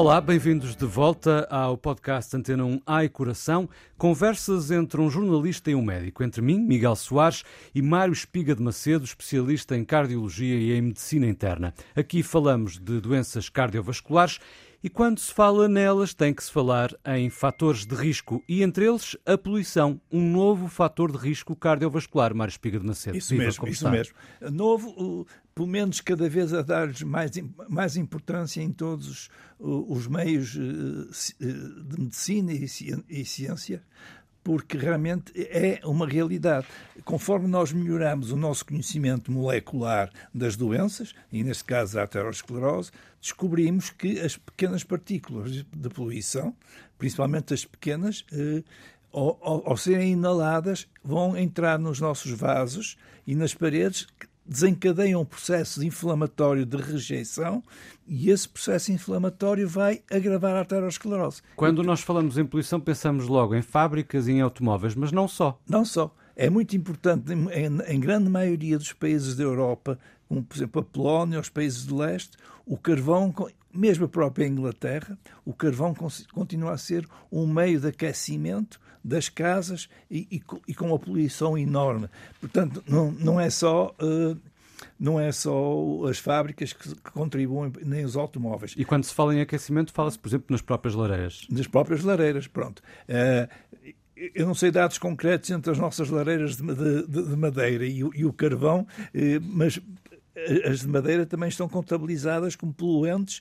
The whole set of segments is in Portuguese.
Olá, bem-vindos de volta ao podcast Antena 1 Ai Coração. Conversas entre um jornalista e um médico, entre mim, Miguel Soares, e Mário Espiga de Macedo, especialista em cardiologia e em medicina interna. Aqui falamos de doenças cardiovasculares e quando se fala nelas tem que se falar em fatores de risco e entre eles a poluição, um novo fator de risco cardiovascular. Mário Espiga de Macedo. Isso Viva, mesmo, isso está? mesmo. Novo, pelo menos cada vez a dar mais, mais importância em todos os, os meios eh, eh, de medicina e ciência, porque realmente é uma realidade. Conforme nós melhoramos o nosso conhecimento molecular das doenças, e neste caso a aterosclerose, descobrimos que as pequenas partículas de poluição, principalmente as pequenas, eh, ao, ao, ao serem inaladas, vão entrar nos nossos vasos e nas paredes desencadeiam um processo inflamatório de rejeição e esse processo inflamatório vai agravar a arteriosclerose. Quando nós falamos em poluição, pensamos logo em fábricas e em automóveis, mas não só. Não só. É muito importante, em, em grande maioria dos países da Europa, como por exemplo a Polónia, os países do leste, o carvão, mesmo a própria Inglaterra, o carvão continua a ser um meio de aquecimento das casas e, e, e com uma poluição enorme. Portanto, não, não é só. Uh, não é só as fábricas que, contribuem, nem os automóveis. E quando se fala em aquecimento, fala-se, por exemplo, nas próprias lareiras. Nas próprias lareiras, pronto. Uh, eu não sei dados concretos entre as nossas lareiras de, de, de madeira e o, e o carvão, eh, mas as de madeira também estão contabilizadas como poluentes,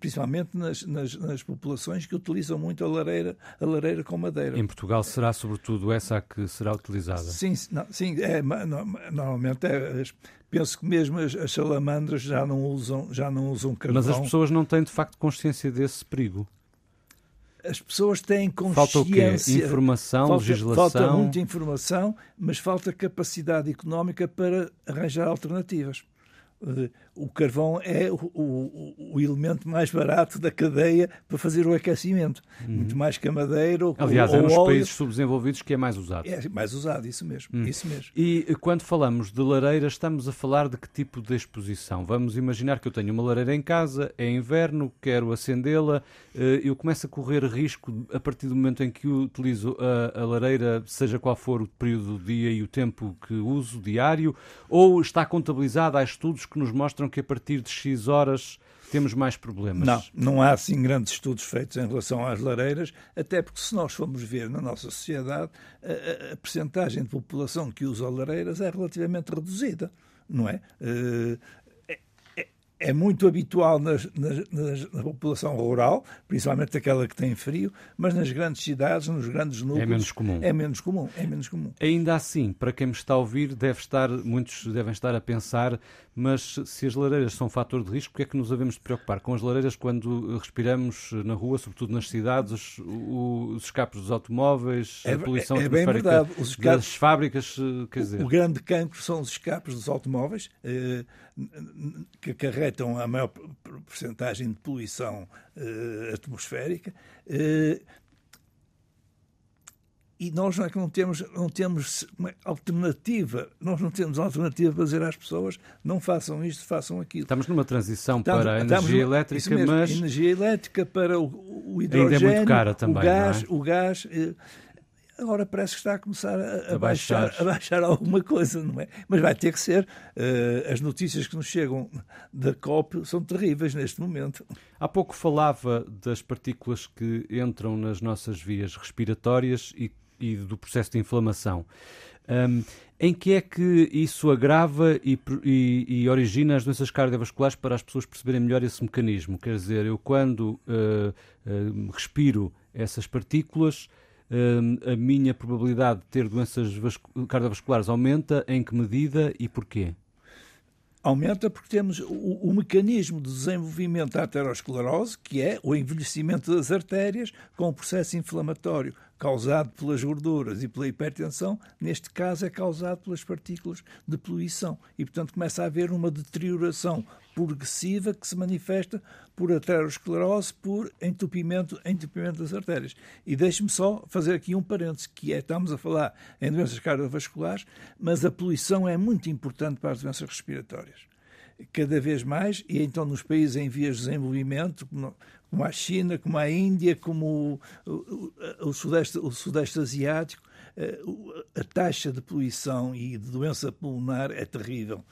principalmente nas, nas, nas, populações que utilizam muito a lareira, a lareira com madeira. Em Portugal será sobretudo essa a que será utilizada? Sim, não, sim é, normalmente é, penso que mesmo as, as, salamandras já não usam já não usam carvão. Mas as pessoas não têm de facto consciência desse perigo. As pessoas têm consciência. Falta o quê? Informação, falta, legislação? Falta muita informação, mas falta capacidade económica para arranjar alternativas o carvão é o, o, o, elemento mais barato da cadeia para fazer o aquecimento. Uhum. Muito mais que a madeira ou Aliás, ou, é nos óleo. países subdesenvolvidos que é mais usado. É mais usado, isso mesmo. Uhum. Isso mesmo. E eh, quando falamos de lareira, estamos a falar de que tipo de exposição? Vamos imaginar que eu tenho uma lareira em casa, é inverno, quero acendê-la, eh, eu começo a correr risco a partir do momento em que utilizo a, a lareira, seja qual for o período do dia e o tempo que uso diário, ou está contabilizado, há estudos que nos mostram que a partir de X horas temos mais problemas. Não, não há assim grandes estudos feitos em relação às lareiras, até porque se nós formos ver na nossa sociedade, a, a, percentagem de população que usa lareiras é relativamente reduzida, não é? É muito habitual nas, nas, nas, na população rural, principalmente aquela que tem frio, mas nas grandes cidades, nos grandes núcleos... É menos comum. É menos comum, é menos comum. Ainda assim, para quem me está a ouvir, deve estar, muitos devem estar a pensar, mas se as lareiras são um fator de risco, o que é que nos devemos de preocupar? Com as lareiras quando respiramos na rua, sobretudo nas cidades, os, os escapes dos automóveis, é, a poluição é, é bem verdade. Os escapes, das fábricas, quer dizer... O, o grande cancro são os escapes dos automóveis, eh, que acarretam a maior porcentagem de poluição uh, atmosférica. Uh, e nós não é que não temos, não temos alternativa, nós não temos alternativa para dizer às pessoas não façam isto, façam aquilo. Estamos numa transição estamos, para a energia elétrica, mesmo, mas... Energia elétrica para o, o hidrogênio, Ainda é muito cara também, o gás, é? o gás eh, agora parece que está a começar a, a, baixar, baixar, a baixar alguma coisa, não é? Mas vai ter que ser. Uh, as notícias que nos chegam da COP são terríveis neste momento. Há pouco falava das partículas que entram nas nossas vias respiratórias e, e do processo de inflamação. Um, em que é que isso agrava e, e, e, origina as doenças cardiovasculares para as pessoas perceberem melhor esse mecanismo? Quer dizer, eu quando uh, uh, respiro essas partículas, a minha probabilidade de ter doenças cardiovasculares aumenta? Em que medida e porquê? Aumenta porque temos o, o, mecanismo de desenvolvimento da aterosclerose, que é o envelhecimento das artérias com o processo inflamatório causado pelas gorduras e pela hipertensão, neste caso é causado pelas partículas de poluição. E, portanto, começa a haver uma deterioração progressiva que se manifesta por aterosclerose, por entupimento, entupimento das artérias. E deixe-me só fazer aqui um parênteses, que é, estamos a falar em doenças cardiovasculares, mas a poluição é muito importante para as doenças respiratórias cada vez mais, e então nos países em vias de desenvolvimento, como, a China, como a Índia, como o, o, o, Sudeste, o Sudeste Asiático, eh, a taxa de poluição e de doença pulmonar é terrível.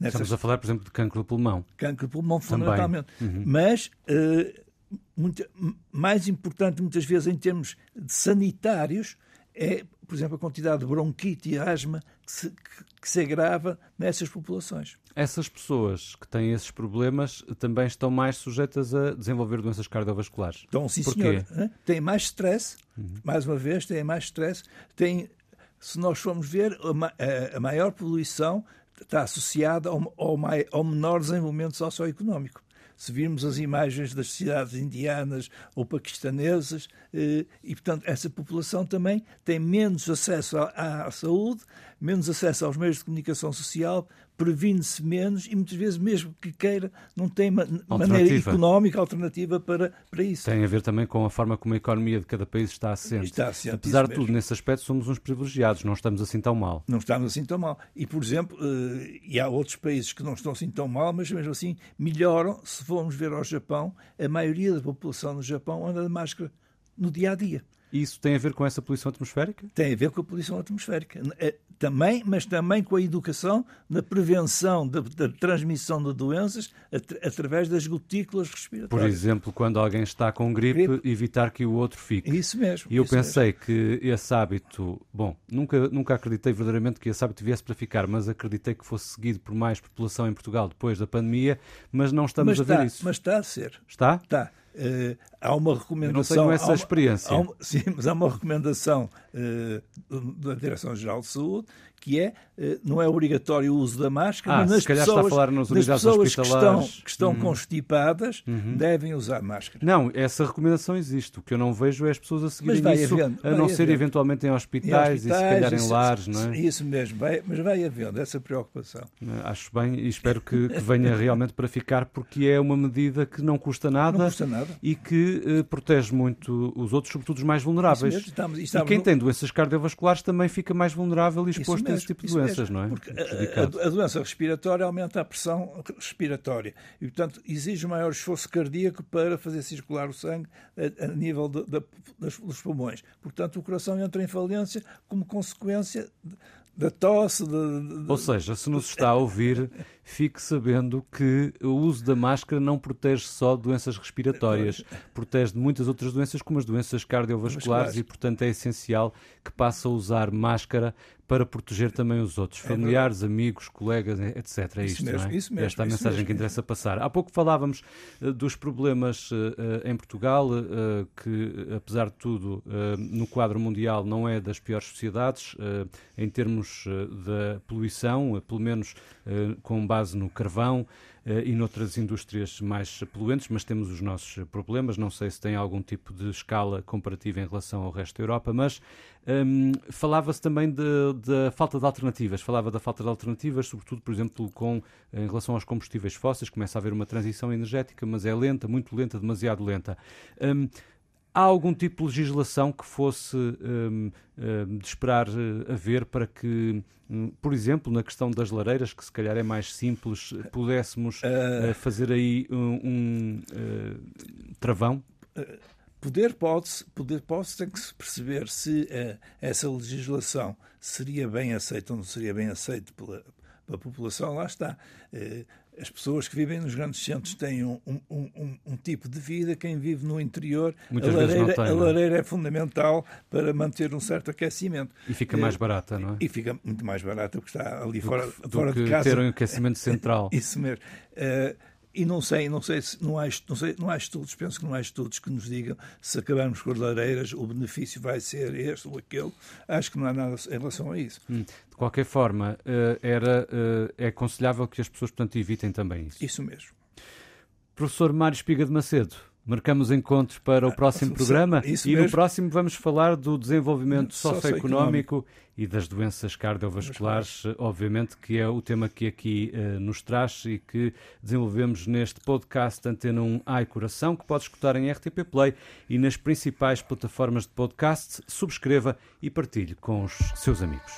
Nessas... Estamos a falar, por exemplo, de cancro do pulmão. Cancro do pulmão, fundamentalmente. Uhum. Mas, uh, muito, mais importante, muitas vezes, em termos sanitários, é, por exemplo, a quantidade de bronquite e asma que se, que, que se agrava nessas populações. Essas pessoas que têm esses problemas também estão mais sujeitas a desenvolver doenças cardiovasculares. Então, sim, Porquê? senhor. Têm mais stress, uhum. mais uma vez, têm mais stress. Têm, se nós formos ver, a, a maior poluição está associada ao, ao, ao menor desenvolvimento socioeconómico se virmos as imagens das cidades indianas ou paquistanesas, eh, e portanto essa população também tem menos acesso à, à saúde, menos acesso aos meios de comunicação social, previne-se menos e muitas vezes, mesmo que queira, não tem maneira económica alternativa para, para isso. Tem a ver também com a forma como a economia de cada país está assente. Está assente Apesar de tudo, nesse aspecto, somos uns privilegiados, não estamos assim tão mal. Não estamos assim tão mal. E, por exemplo, eh, e há outros países que não estão assim tão mal, mas mesmo assim melhoram. Se formos ver ao Japão, a maioria da população no Japão anda de máscara no dia a dia. Isso tem a ver com essa poluição atmosférica? Tem a ver com a poluição atmosférica. É, também, mas também com a educação na prevenção da, da transmissão de doenças at através das gotículas respiratórias. Por exemplo, quando alguém está com gripe, gripe, evitar que o outro fique. Isso mesmo. E eu pensei mesmo. que esse hábito, bom, nunca, nunca acreditei verdadeiramente que esse hábito viesse para ficar, mas acreditei que fosse seguido por mais população em Portugal depois da pandemia, mas não estamos mas a ver está, isso. Mas está a ser. Está? Está. Uh, há uma recomendação. Eu não tenho essa uma, experiência. Uma, sim, mas há uma recomendação uh, da Direção-Geral de Saúde que é, uh, não é obrigatório o uso da máscara, ah, mas nas pessoas, nas pessoas que estão, que estão uhum. constipadas uhum. devem usar máscara. Não, essa recomendação existe. O que eu não vejo é as pessoas a seguirem isso, havendo, a não ser eventualmente em hospitais, em hospitais, e se calhar em lares, não é? Isso mesmo, vai, mas vai havendo essa preocupação. Acho bem e espero que, que venha realmente para ficar, porque é uma medida que não custa nada. Não custa nada e que uh, protege muito os outros, sobretudo os mais vulneráveis. Estamos, estamos e quem no... tem doenças cardiovasculares também fica mais vulnerável e exposto a esse tipo de doenças, mesmo, não é? Porque a, a, doença respiratória aumenta a pressão respiratória e, portanto, exige maior esforço cardíaco para fazer circular o sangue a, a nível de, de, dos pulmões. Portanto, o coração entra em falência como consequência da tosse. De, de... Ou seja, se nos está a ouvir, fique sabendo que o uso da máscara não protege só doenças respiratórias, protege de muitas outras doenças, como as doenças cardiovasculares, e, portanto, é essencial que passe a usar máscara para proteger também os outros, é familiares, é amigos, colegas, etc. É isto, mesmo, é? Isso mesmo, Esta é a mensagem mesmo. que interessa passar. Há pouco falávamos uh, dos problemas uh, em Portugal, uh, que, apesar de tudo, no quadro mundial não é das piores sociedades, em termos da poluição, pelo menos com base no carvão, eh, e noutras indústrias mais poluentes, mas temos os nossos problemas. Não sei se tem algum tipo de escala comparativa em relação ao resto da Europa, mas um, falava-se também da falta de alternativas. Falava da falta de alternativas, sobretudo, por exemplo, com, em relação aos combustíveis fósseis. Começa a haver uma transição energética, mas é lenta, muito lenta, demasiado lenta. Um, Há algum tipo de legislação que fosse um, um, de esperar uh, haver para que, um, por exemplo, na questão das lareiras, que se calhar é mais simples, pudéssemos uh, fazer aí um, travão? Poder pode-se, poder pode tem que se perceber se essa legislação seria bem aceita ou não seria bem aceita pela, pela população, lá está as pessoas que vivem nos grandes centros têm um, um, um, um tipo de vida, quem vive no interior, a lareira, tem, a é? lareira, é fundamental para manter um certo aquecimento. E fica mais barata, não é? E fica muito mais barata porque está ali do fora, que, fora de casa. ter um aquecimento central. Isso mesmo. Uh, e não sei, não sei se não há, não, sei, não há estudos, penso que não há estudos que nos digam se acabarmos com as lareiras o benefício vai ser este ou aquele. Acho que não há nada em relação a isso. Hum. De qualquer forma, eh, era, eh, é aconselhável que as pessoas, portanto, evitem também isso. Isso mesmo. Professor Mário Espiga de Macedo, Marcamos encontros para o ah, próximo ah, programa Isso e mesmo. no próximo vamos falar do desenvolvimento socioeconómico e das doenças cardiovasculares, obviamente, que é o tema que aqui uh, nos traz e que desenvolvemos neste podcast Antena 1 Ai Coração, que pode escutar em RTP Play e nas principais plataformas de podcast. Subscreva e partilhe com os seus amigos.